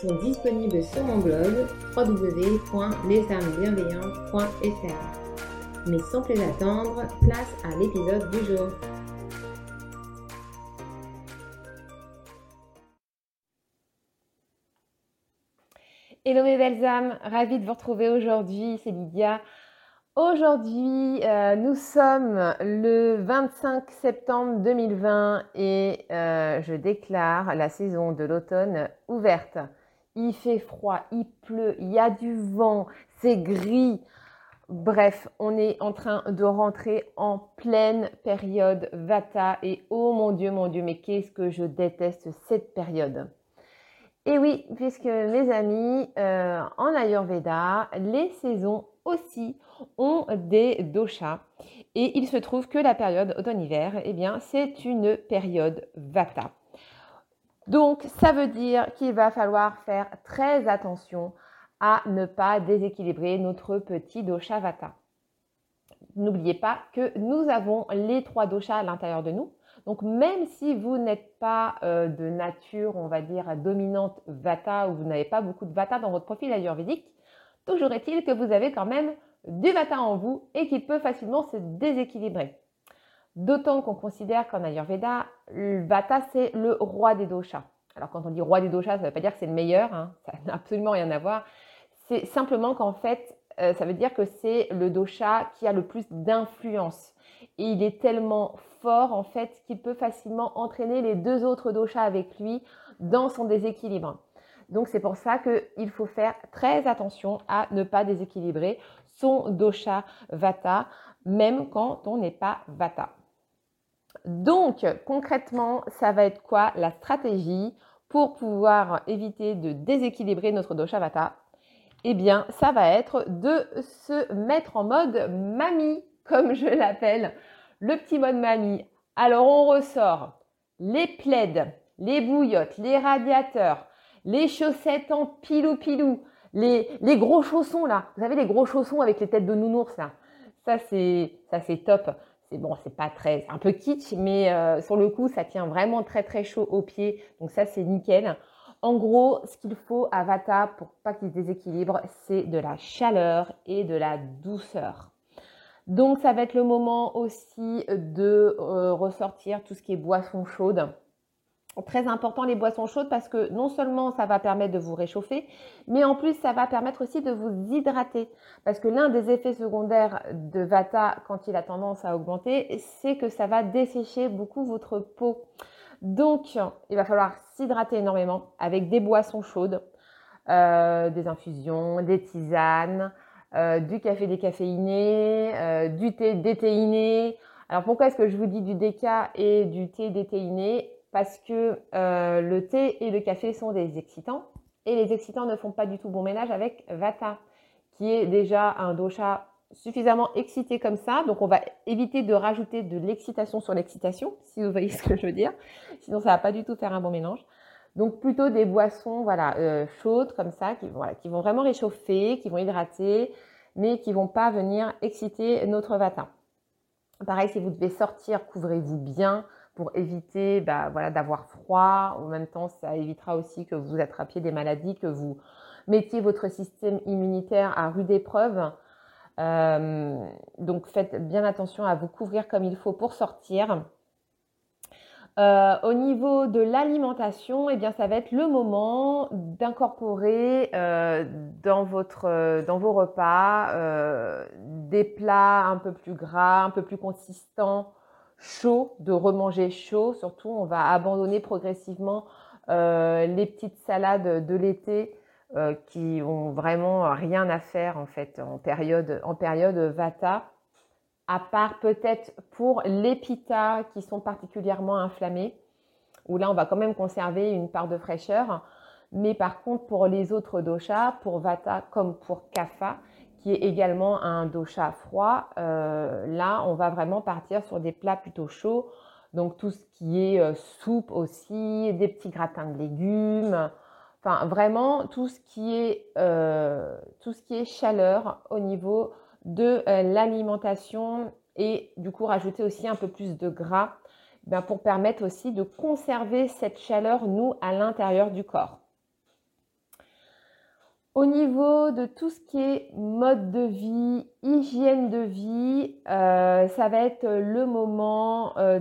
sont disponibles sur mon blog www.lesarmesbienveillantes.fr. Mais sans plus attendre, place à l'épisode du jour. Hello mes belles âmes, ravie de vous retrouver aujourd'hui, c'est Lydia. Aujourd'hui, euh, nous sommes le 25 septembre 2020 et euh, je déclare la saison de l'automne ouverte il fait froid, il pleut, il y a du vent, c'est gris. Bref, on est en train de rentrer en pleine période Vata et oh mon Dieu, mon Dieu, mais qu'est-ce que je déteste cette période. Et oui, puisque mes amis, euh, en Ayurveda, les saisons aussi ont des doshas. Et il se trouve que la période automne-hiver, eh bien, c'est une période Vata. Donc, ça veut dire qu'il va falloir faire très attention à ne pas déséquilibrer notre petit dosha vata. N'oubliez pas que nous avons les trois doshas à l'intérieur de nous. Donc, même si vous n'êtes pas euh, de nature, on va dire, dominante vata ou vous n'avez pas beaucoup de vata dans votre profil ayurvédique, toujours est-il que vous avez quand même du vata en vous et qu'il peut facilement se déséquilibrer. D'autant qu'on considère qu'en Ayurveda, le Vata, c'est le roi des doshas. Alors quand on dit roi des doshas, ça ne veut pas dire que c'est le meilleur, hein. ça n'a absolument rien à voir. C'est simplement qu'en fait, euh, ça veut dire que c'est le dosha qui a le plus d'influence. Et il est tellement fort en fait qu'il peut facilement entraîner les deux autres doshas avec lui dans son déséquilibre. Donc c'est pour ça qu'il faut faire très attention à ne pas déséquilibrer son dosha vata, même quand on n'est pas vata. Donc, concrètement, ça va être quoi la stratégie pour pouvoir éviter de déséquilibrer notre dosha vata Eh bien, ça va être de se mettre en mode mamie, comme je l'appelle, le petit mode mamie. Alors, on ressort les plaides, les bouillottes, les radiateurs, les chaussettes en pilou-pilou, les, les gros chaussons là. Vous savez, les gros chaussons avec les têtes de nounours là. Ça, c'est, ça, c'est top c'est bon, c'est pas très, un peu kitsch, mais euh, sur le coup, ça tient vraiment très très chaud aux pieds. Donc ça, c'est nickel. En gros, ce qu'il faut à Vata pour pas qu'il déséquilibre, c'est de la chaleur et de la douceur. Donc ça va être le moment aussi de euh, ressortir tout ce qui est boisson chaude très important les boissons chaudes parce que non seulement ça va permettre de vous réchauffer, mais en plus ça va permettre aussi de vous hydrater. Parce que l'un des effets secondaires de Vata quand il a tendance à augmenter, c'est que ça va dessécher beaucoup votre peau. Donc il va falloir s'hydrater énormément avec des boissons chaudes, euh, des infusions, des tisanes, euh, du café décaféiné, euh, du thé déthéiné. Alors pourquoi est-ce que je vous dis du déca et du thé déthéiné parce que euh, le thé et le café sont des excitants et les excitants ne font pas du tout bon ménage avec Vata, qui est déjà un dosha suffisamment excité comme ça. Donc on va éviter de rajouter de l'excitation sur l'excitation, si vous voyez ce que je veux dire. Sinon ça va pas du tout faire un bon mélange. Donc plutôt des boissons voilà euh, chaudes comme ça qui, qui vont vraiment réchauffer, qui vont hydrater, mais qui vont pas venir exciter notre vata. Pareil, si vous devez sortir, couvrez-vous bien pour éviter bah, voilà, d'avoir froid. En même temps, ça évitera aussi que vous attrapiez des maladies, que vous mettiez votre système immunitaire à rude épreuve. Euh, donc faites bien attention à vous couvrir comme il faut pour sortir. Euh, au niveau de l'alimentation, eh bien, ça va être le moment d'incorporer euh, dans, votre, dans vos repas des plats un peu plus gras, un peu plus consistants, chaud, de remanger chaud. Surtout, on va abandonner progressivement euh, les petites salades de l'été euh, qui ont vraiment rien à faire en fait période, en période Vata, à part peut-être pour les pitas qui sont particulièrement inflammés, où là on va quand même conserver une part de fraîcheur. Mais par contre, pour les autres doshas, pour Vata comme pour Kapha, qui également un dosha froid, euh, là, on va vraiment partir sur des plats plutôt chauds. Donc tout ce qui est euh, soupe aussi, des petits gratins de légumes, enfin vraiment tout ce qui est, euh, tout ce qui est chaleur au niveau de l'alimentation et du coup rajouter aussi un peu plus de gras ben, pour permettre aussi de conserver cette chaleur, nous, à l'intérieur du corps. Au niveau de tout ce qui est mode de vie, hygiène de vie, euh, ça va être le moment euh,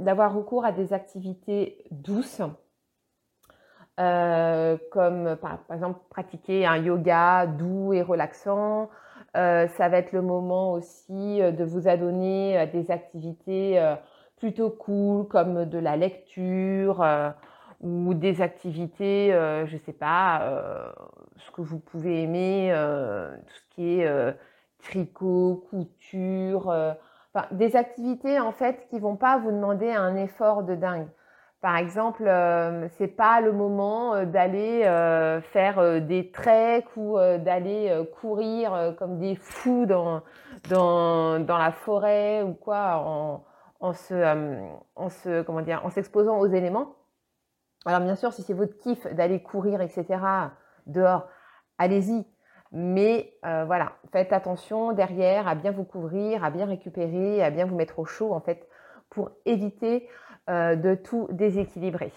d'avoir recours à des activités douces, euh, comme par, exemple pratiquer un yoga doux et relaxant. ça va être le moment aussi de vous adonner à des activités plutôt cool comme de la lecture ou des activités, euh, je ne sais pas, euh, ce que vous pouvez aimer, euh, tout ce qui est tricot, couture, enfin, des activités en fait qui vont pas vous demander un effort de dingue. Par exemple, c'est pas le moment d'aller faire des treks ou d'aller courir comme des fous dans, dans, dans, la forêt ou quoi en, en se, en se comment dire en s'exposant aux éléments. Alors bien sûr, si c'est votre kiff d'aller courir, etc., dehors, allez-y. Mais euh, voilà, faites attention derrière à bien vous couvrir, à bien récupérer, à bien vous mettre au chaud en fait pour éviter euh, de tout déséquilibrer.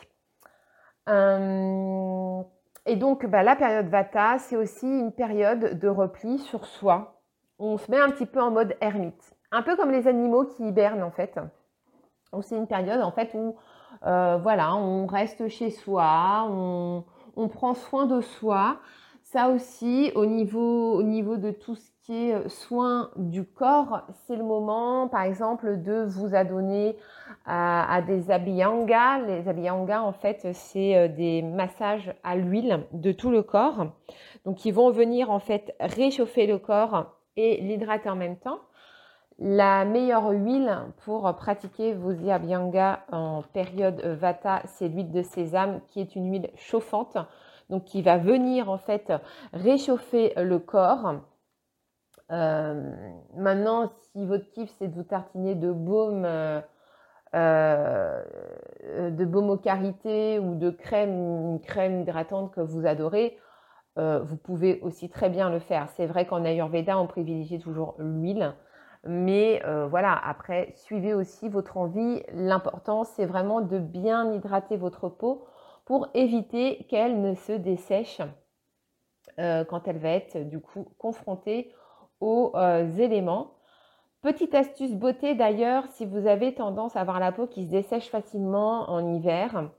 Euh, et donc bah, la période Vata, c'est aussi une période de repli sur soi. On se met un petit peu en mode ermite, un peu comme les animaux qui hibernent en fait. C'est une période en fait où euh, voilà, on reste chez soi, on, prend soin de soi. Ça aussi, au niveau, au niveau de tout ce qui est euh, soin du corps, c'est le moment, par exemple, de vous adonner à, des abhyanga. Les abhyanga, en fait, c'est euh, des massages à l'huile de tout le corps. Donc, ils vont venir, en fait, réchauffer le corps et l'hydrater en même temps. La meilleure huile pour pratiquer vos Abhyanga en période Vata, c'est l'huile de sésame qui est une huile chauffante, donc qui va venir en fait réchauffer le corps. Euh, maintenant, si votre kiff c'est de vous tartiner de baume, euh, euh, de baume au karité ou de crème, une crème hydratante que vous adorez, vous pouvez aussi très bien le faire. C'est vrai qu'en Ayurveda, on privilégie toujours l'huile. Mais euh, voilà, après, suivez aussi votre envie. L'important, c'est vraiment de bien hydrater votre peau pour éviter qu'elle ne se dessèche euh, quand elle va être du coup confrontée aux euh, éléments. Petite astuce beauté d'ailleurs, si vous avez tendance à avoir la peau qui se dessèche facilement en hiver,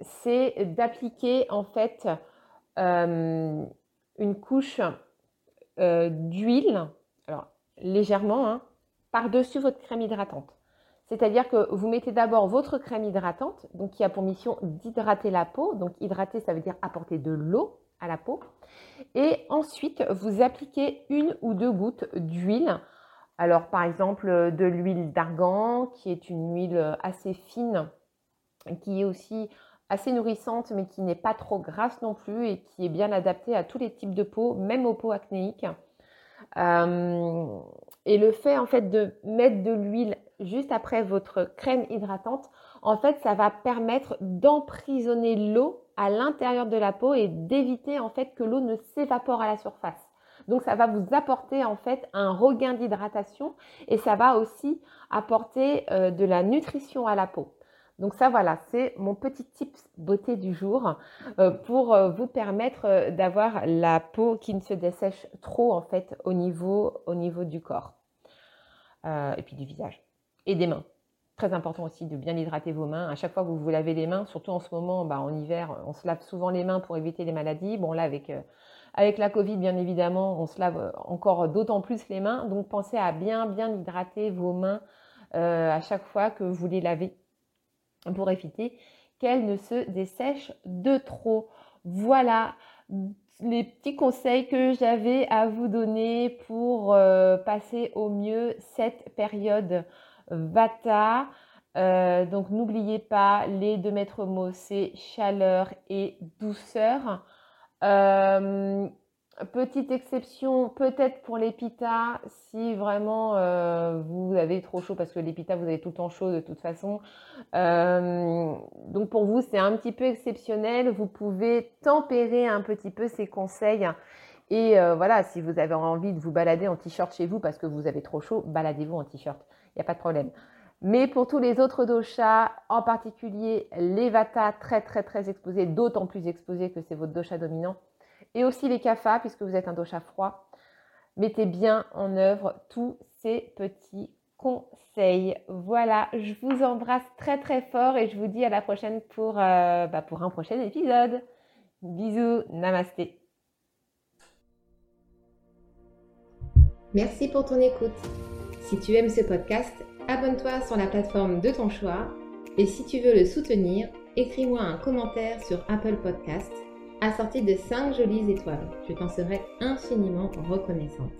c'est d'appliquer en fait une couche d'huile alors légèrement, hein, par-dessus votre crème hydratante. C'est-à-dire que vous mettez d'abord votre crème hydratante, donc qui a pour mission d'hydrater la peau. Donc hydrater, ça veut dire apporter de l'eau à la peau. Et ensuite, vous appliquez une ou deux gouttes d'huile. Alors par exemple de l'huile d'argan, qui est une huile assez fine, qui est aussi assez nourrissante, mais qui n'est pas trop grasse non plus et qui est bien adaptée à tous les types de peau, même aux peaux acnéiques. Euh, et le fait en fait de mettre de l'huile juste après votre crème hydratante, en fait, ça va permettre d'emprisonner l'eau à l'intérieur de la peau et d'éviter en fait que l'eau ne s'évapore à la surface. Donc ça va vous apporter en fait un regain d'hydratation et ça va aussi apporter euh, de la nutrition à la peau. Donc ça, voilà, c'est mon petit tips beauté du jour euh, pour euh, vous permettre euh, d'avoir la peau qui ne se dessèche trop en fait au niveau, au niveau du corps et puis du visage et des mains. Très important aussi de bien hydrater vos mains. À chaque fois que vous vous lavez les mains, surtout en ce moment, bah, en hiver, on se lave souvent les mains pour éviter les maladies. Bon là, avec, avec la Covid, bien évidemment, on se lave encore d'autant plus les mains. Donc pensez à bien, bien hydrater vos mains à chaque fois que vous les lavez pour éviter qu'elle ne se dessèche de trop. Voilà les petits conseils que j'avais à vous donner pour euh, passer au mieux cette période Vata. donc n'oubliez pas, les deux maîtres mots, c'est chaleur et douceur. Petite exception peut-être pour l'épita si vraiment euh, vous avez trop chaud parce que l'épita vous avez tout le temps chaud de toute façon. Euh, donc pour vous c'est un petit peu exceptionnel. Vous pouvez tempérer un petit peu ces conseils. Et euh, voilà, si vous avez envie de vous balader en t-shirt chez vous parce que vous avez trop chaud, baladez-vous en t-shirt. Il n'y a pas de problème. Mais pour tous les autres doshas, en particulier les vata très très très exposés, d'autant plus exposés que c'est votre dosha dominant, et aussi les kafas, puisque vous êtes un dosha froid. Mettez bien en œuvre tous ces petits conseils. Voilà, je vous embrasse très très fort et je vous dis à la prochaine pour, euh, bah, pour un prochain épisode. Bisous, namasté. Merci pour ton écoute. Si tu aimes ce podcast, abonne-toi sur la plateforme de ton choix et si tu veux le soutenir, écris-moi un commentaire sur Apple Podcasts assorti de 5 jolies étoiles. Je t'en serai infiniment reconnaissante.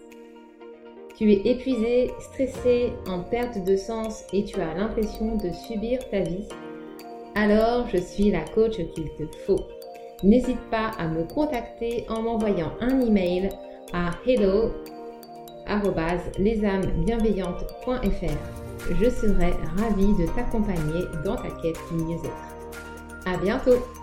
Tu es épuisé, stressé, en perte de sens et tu as l'impression de subir ta vie Alors je suis la coach qu'il te faut. N'hésite pas à me contacter en m'envoyant un email à hello Je serai ravie de t'accompagner dans ta quête mieux-être. À bientôt!